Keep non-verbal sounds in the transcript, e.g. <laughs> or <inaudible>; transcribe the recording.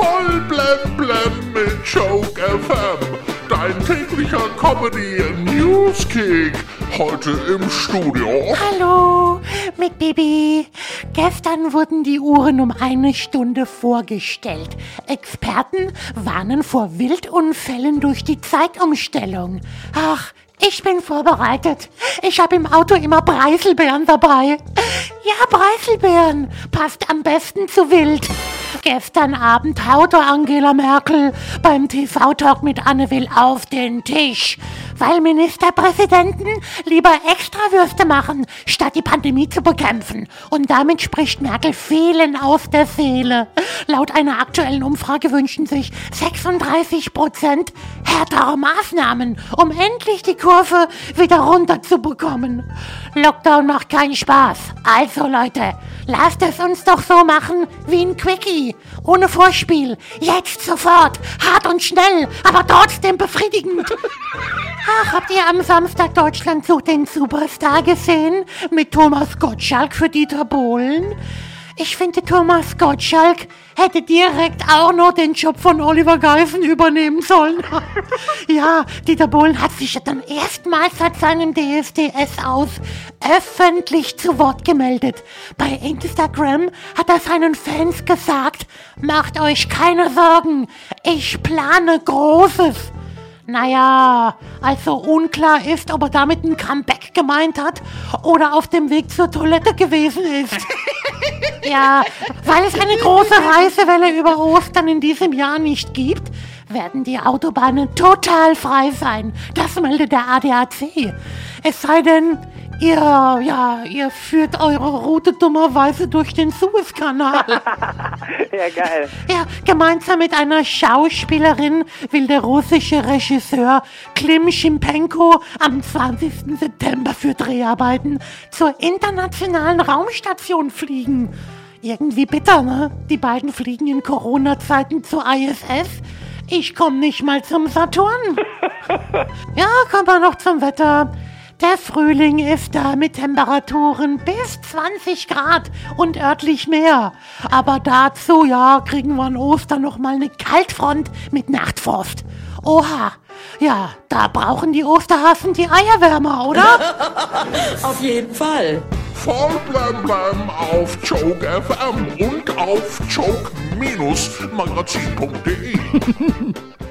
Voll blem blem mit Joke FM. Dein täglicher Comedy Newskick. Heute im Studio. Hallo, mit Bibi. Gestern wurden die Uhren um eine Stunde vorgestellt. Experten warnen vor Wildunfällen durch die Zeitumstellung. Ach, ich bin vorbereitet. Ich habe im Auto immer Preiselbeeren dabei. Ja, Preiselbeeren. Passt am besten zu wild. Gestern Abend haute Angela Merkel beim TV-Talk mit Anne Will auf den Tisch, weil Ministerpräsidenten lieber Extrawürste machen, statt die Pandemie zu bekämpfen. Und damit spricht Merkel vielen aus der Seele. Laut einer aktuellen Umfrage wünschen sich 36 Prozent härtere Maßnahmen, um endlich die Kurve wieder runterzubekommen. Lockdown macht keinen Spaß. Also Leute, lasst es uns doch so machen wie ein Quickie. Ohne Vorspiel. Jetzt sofort. Hart und schnell, aber trotzdem befriedigend. <laughs> Ach, habt ihr am Samstag Deutschland sucht den Superstar gesehen? Mit Thomas Gottschalk für Dieter Bohlen? Ich finde, Thomas Gottschalk hätte direkt auch noch den Job von Oliver Geifen übernehmen sollen. <laughs> ja, Dieter Bohlen hat sich ja dann erstmals seit seinem DSDS aus öffentlich zu Wort gemeldet. Bei Instagram hat er seinen Fans gesagt, macht euch keine Sorgen, ich plane Großes. Naja, also unklar ist, ob er damit ein Comeback gemeint hat oder auf dem Weg zur Toilette gewesen ist. <laughs> ja, weil es eine große Reisewelle über Ostern in diesem Jahr nicht gibt, werden die Autobahnen total frei sein. Das meldet der ADAC. Es sei denn, Ihr, ja, ihr führt eure Route dummerweise durch den Suezkanal. <laughs> ja, geil. Ja, gemeinsam mit einer Schauspielerin will der russische Regisseur Klim Schimpenko am 20. September für Dreharbeiten zur internationalen Raumstation fliegen. Irgendwie bitter, ne? Die beiden fliegen in Corona-Zeiten zur ISS. Ich komme nicht mal zum Saturn. <laughs> ja, kommen wir noch zum Wetter. Der Frühling ist da mit Temperaturen bis 20 Grad und örtlich mehr. Aber dazu, ja, kriegen wir an Ostern noch mal eine Kaltfront mit Nachtfrost. Oha, ja, da brauchen die Osterhasen die Eierwärmer, oder? <laughs> auf jeden Fall. Voll blam blam auf Choke FM und auf choke-magazin.de <laughs>